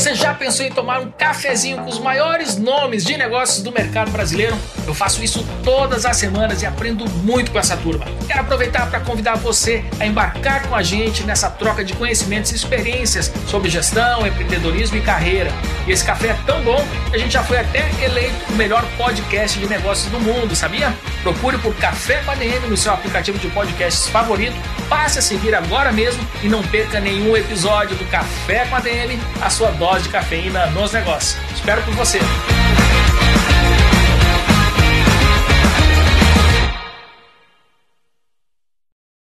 Você já pensou em tomar um cafezinho com os maiores nomes de negócios do mercado brasileiro? Eu faço isso todas as semanas e aprendo muito com essa turma. Quero aproveitar para convidar você a embarcar com a gente nessa troca de conhecimentos e experiências sobre gestão, empreendedorismo e carreira. E esse café é tão bom que a gente já foi até eleito o melhor podcast de negócios do mundo, sabia? Procure por Café com no seu aplicativo de podcasts favorito, passe a seguir agora mesmo e não perca nenhum episódio do Café com ADM, a sua dose de cafeína nos negócios. Espero por você.